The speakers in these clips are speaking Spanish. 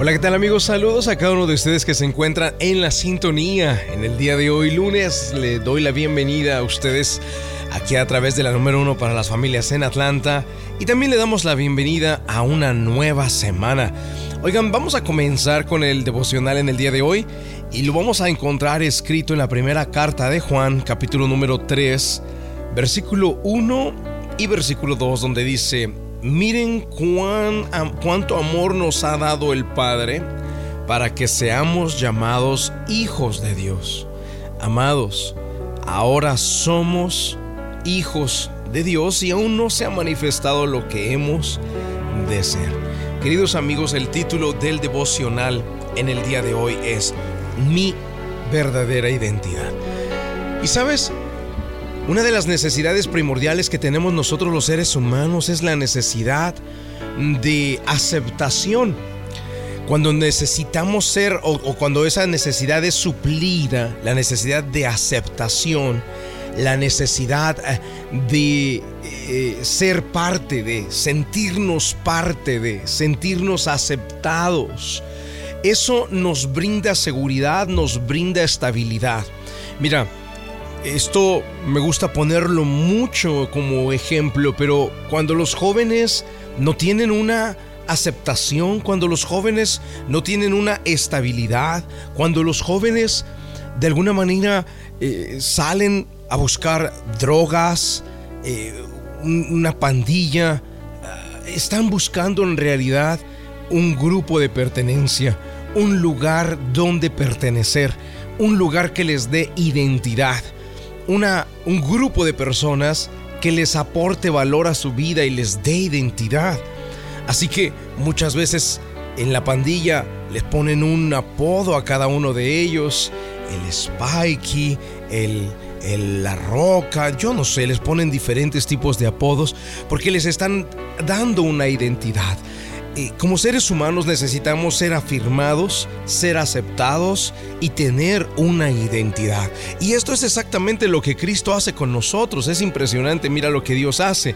Hola, ¿qué tal amigos? Saludos a cada uno de ustedes que se encuentran en la sintonía. En el día de hoy, lunes, le doy la bienvenida a ustedes aquí a través de la número uno para las familias en Atlanta y también le damos la bienvenida a una nueva semana. Oigan, vamos a comenzar con el devocional en el día de hoy y lo vamos a encontrar escrito en la primera carta de Juan, capítulo número 3, versículo 1 y versículo 2, donde dice, miren cuán, cuánto amor nos ha dado el Padre para que seamos llamados hijos de Dios. Amados, ahora somos hijos de Dios y aún no se ha manifestado lo que hemos de ser. Queridos amigos, el título del devocional en el día de hoy es Mi verdadera identidad. Y sabes, una de las necesidades primordiales que tenemos nosotros los seres humanos es la necesidad de aceptación. Cuando necesitamos ser o, cuando esa necesidad es suplida, la necesidad de aceptación, la necesidad eh, de eh, ser parte de, sentirnos parte de, sentirnos aceptados. Eso nos brinda seguridad, nos brinda estabilidad. Mira, esto me gusta ponerlo mucho como ejemplo, pero cuando los jóvenes no tienen una aceptación, cuando los jóvenes no tienen una estabilidad, cuando los jóvenes de alguna manera eh, salen a buscar drogas, eh, una pandilla, eh, están buscando en realidad un grupo de pertenencia, un lugar donde pertenecer, un lugar que les dé identidad una, un grupo de personas que les aporte valor a su vida y les dé identidad. Así que muchas veces en la pandilla les ponen un apodo a cada uno de ellos, el Spikey, el, el La Roca, yo no sé, les ponen diferentes tipos de apodos porque les están dando una identidad como seres humanos necesitamos ser afirmados, ser aceptados y tener una identidad. Y esto es exactamente lo que Cristo hace con nosotros. Es impresionante, mira lo que Dios hace.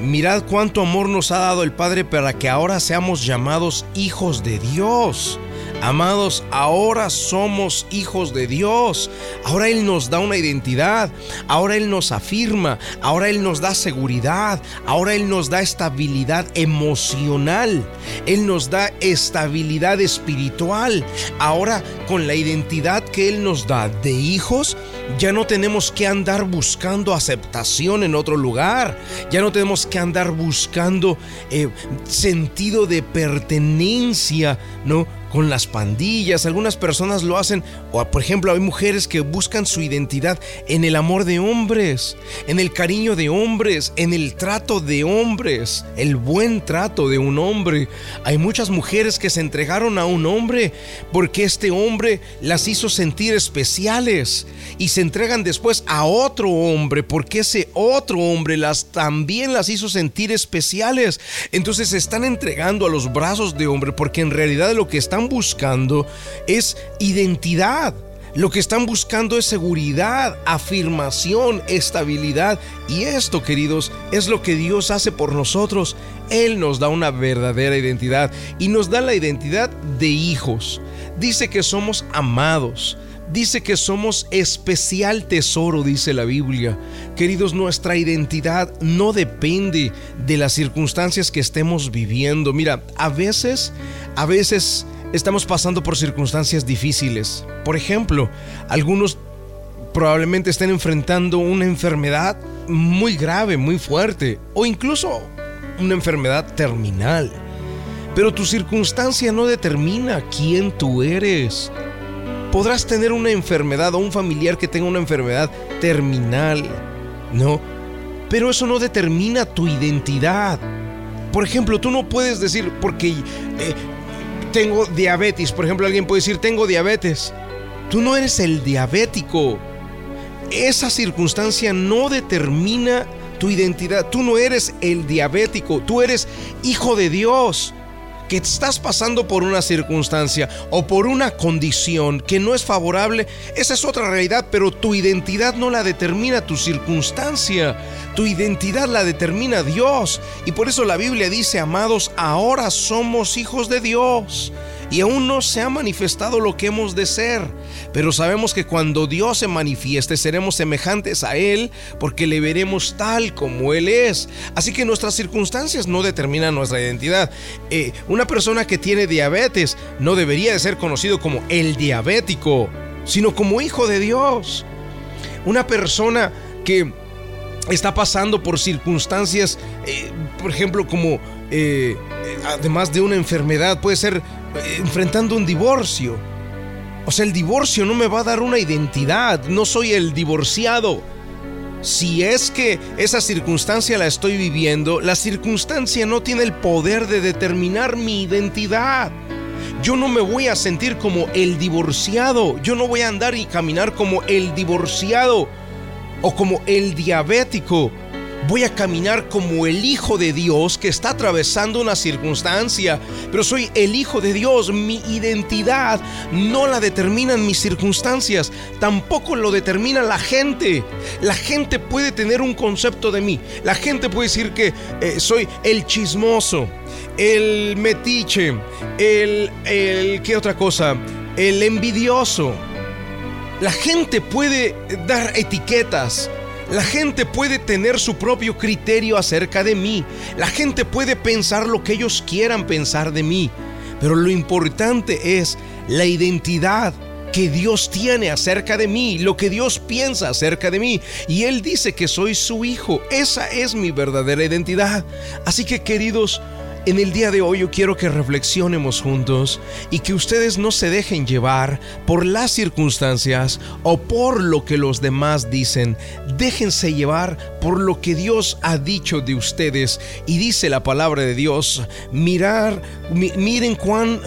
Mirad cuánto amor nos ha dado el Padre para que ahora seamos llamados hijos de Dios. Amados, ahora somos hijos de Dios. Ahora Él nos da una identidad. Ahora Él nos afirma. Ahora Él nos da seguridad. Ahora Él nos da estabilidad emocional. Él nos da estabilidad espiritual. Ahora con la identidad que Él nos da de hijos, ya no tenemos que andar buscando aceptación en otro lugar. Ya no tenemos que andar buscando eh, sentido de pertenencia, ¿no? Con las pandillas, algunas personas lo hacen, o por ejemplo hay mujeres que buscan su identidad en el amor de hombres, en el cariño de hombres, en el trato de hombres, el buen trato de un hombre. Hay muchas mujeres que se entregaron a un hombre porque este hombre las hizo sentir especiales y se entregan después a otro hombre porque ese otro hombre las también las hizo sentir especiales. Entonces se están entregando a los brazos de hombre porque en realidad lo que están buscando es identidad. Lo que están buscando es seguridad, afirmación, estabilidad. Y esto, queridos, es lo que Dios hace por nosotros. Él nos da una verdadera identidad y nos da la identidad de hijos. Dice que somos amados. Dice que somos especial tesoro, dice la Biblia. Queridos, nuestra identidad no depende de las circunstancias que estemos viviendo. Mira, a veces, a veces estamos pasando por circunstancias difíciles. Por ejemplo, algunos probablemente estén enfrentando una enfermedad muy grave, muy fuerte, o incluso una enfermedad terminal. Pero tu circunstancia no determina quién tú eres. Podrás tener una enfermedad o un familiar que tenga una enfermedad terminal, ¿no? Pero eso no determina tu identidad. Por ejemplo, tú no puedes decir, porque eh, tengo diabetes. Por ejemplo, alguien puede decir, tengo diabetes. Tú no eres el diabético. Esa circunstancia no determina tu identidad. Tú no eres el diabético. Tú eres hijo de Dios que estás pasando por una circunstancia o por una condición que no es favorable, esa es otra realidad, pero tu identidad no la determina tu circunstancia, tu identidad la determina Dios. Y por eso la Biblia dice, amados, ahora somos hijos de Dios. Y aún no se ha manifestado lo que hemos de ser. Pero sabemos que cuando Dios se manifieste seremos semejantes a Él porque le veremos tal como Él es. Así que nuestras circunstancias no determinan nuestra identidad. Eh, una persona que tiene diabetes no debería de ser conocido como el diabético, sino como hijo de Dios. Una persona que está pasando por circunstancias, eh, por ejemplo, como eh, además de una enfermedad, puede ser enfrentando un divorcio. O sea, el divorcio no me va a dar una identidad, no soy el divorciado. Si es que esa circunstancia la estoy viviendo, la circunstancia no tiene el poder de determinar mi identidad. Yo no me voy a sentir como el divorciado, yo no voy a andar y caminar como el divorciado o como el diabético. Voy a caminar como el Hijo de Dios que está atravesando una circunstancia, pero soy el Hijo de Dios. Mi identidad no la determinan mis circunstancias, tampoco lo determina la gente. La gente puede tener un concepto de mí. La gente puede decir que eh, soy el chismoso, el metiche, el, el, ¿qué otra cosa? El envidioso. La gente puede dar etiquetas. La gente puede tener su propio criterio acerca de mí. La gente puede pensar lo que ellos quieran pensar de mí. Pero lo importante es la identidad que Dios tiene acerca de mí, lo que Dios piensa acerca de mí. Y Él dice que soy su hijo. Esa es mi verdadera identidad. Así que queridos, en el día de hoy yo quiero que reflexionemos juntos y que ustedes no se dejen llevar por las circunstancias o por lo que los demás dicen. Déjense llevar por lo que Dios ha dicho de ustedes y dice la palabra de Dios. Mirar, miren cuán,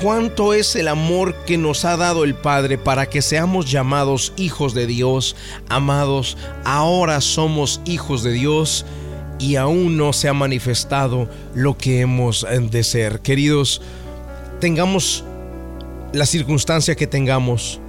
cuánto es el amor que nos ha dado el Padre para que seamos llamados hijos de Dios. Amados, ahora somos hijos de Dios y aún no se ha manifestado lo que hemos de ser. Queridos, tengamos la circunstancia que tengamos,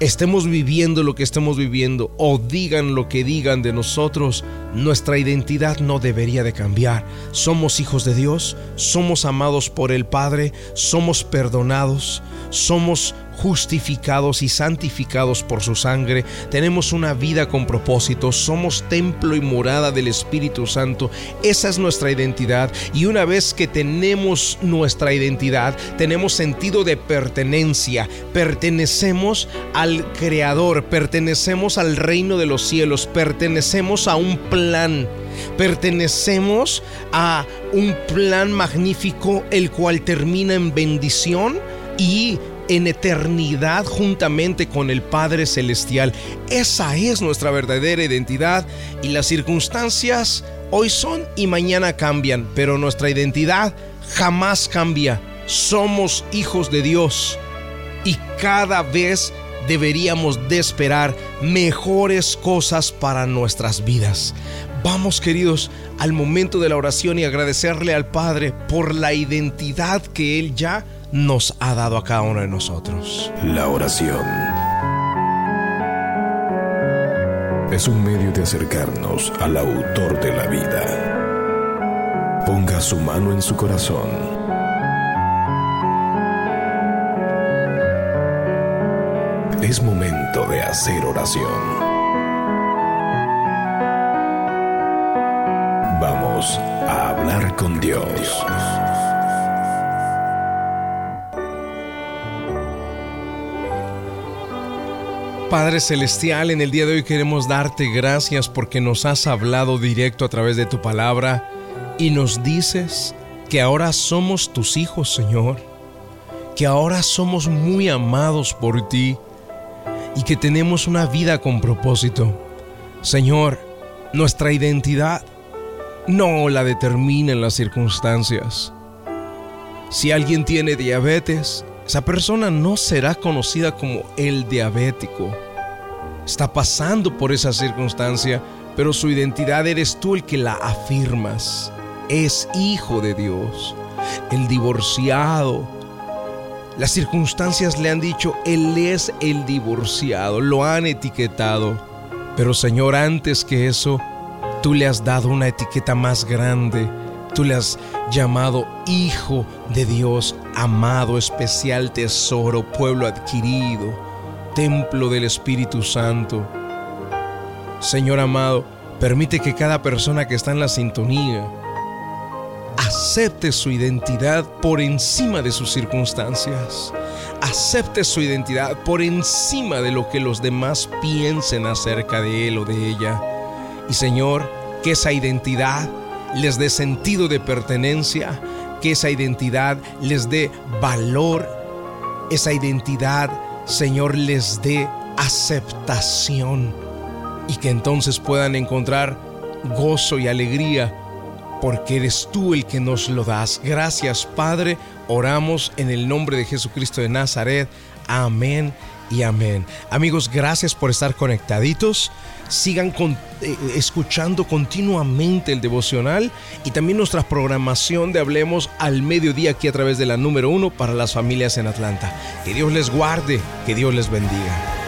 estemos viviendo lo que estemos viviendo o digan lo que digan de nosotros, nuestra identidad no debería de cambiar. Somos hijos de Dios, somos amados por el Padre, somos perdonados, somos justificados y santificados por su sangre, tenemos una vida con propósito, somos templo y morada del Espíritu Santo, esa es nuestra identidad. Y una vez que tenemos nuestra identidad, tenemos sentido de pertenencia, pertenecemos al Creador, pertenecemos al reino de los cielos, pertenecemos a un plan. Pertenecemos a un plan magnífico el cual termina en bendición y en eternidad juntamente con el Padre Celestial. Esa es nuestra verdadera identidad y las circunstancias hoy son y mañana cambian, pero nuestra identidad jamás cambia. Somos hijos de Dios y cada vez deberíamos de esperar mejores cosas para nuestras vidas. Vamos queridos al momento de la oración y agradecerle al Padre por la identidad que Él ya nos ha dado a cada uno de nosotros. La oración es un medio de acercarnos al autor de la vida. Ponga su mano en su corazón. Es momento de hacer oración. Vamos a hablar con Dios. Padre Celestial, en el día de hoy queremos darte gracias porque nos has hablado directo a través de tu palabra y nos dices que ahora somos tus hijos, Señor, que ahora somos muy amados por ti y que tenemos una vida con propósito. Señor, nuestra identidad no la determinan las circunstancias. Si alguien tiene diabetes, esa persona no será conocida como el diabético. Está pasando por esa circunstancia, pero su identidad eres tú el que la afirmas. Es hijo de Dios. El divorciado. Las circunstancias le han dicho, Él es el divorciado. Lo han etiquetado. Pero Señor, antes que eso, tú le has dado una etiqueta más grande. Tú le has llamado Hijo de Dios, amado, especial tesoro, pueblo adquirido, templo del Espíritu Santo. Señor amado, permite que cada persona que está en la sintonía acepte su identidad por encima de sus circunstancias. Acepte su identidad por encima de lo que los demás piensen acerca de él o de ella. Y Señor, que esa identidad les dé sentido de pertenencia, que esa identidad les dé valor, esa identidad, Señor, les dé aceptación y que entonces puedan encontrar gozo y alegría porque eres tú el que nos lo das. Gracias Padre, oramos en el nombre de Jesucristo de Nazaret. Amén y amén. Amigos, gracias por estar conectaditos. Sigan eh, escuchando continuamente el devocional y también nuestra programación de Hablemos al mediodía aquí a través de la número uno para las familias en Atlanta. Que Dios les guarde, que Dios les bendiga.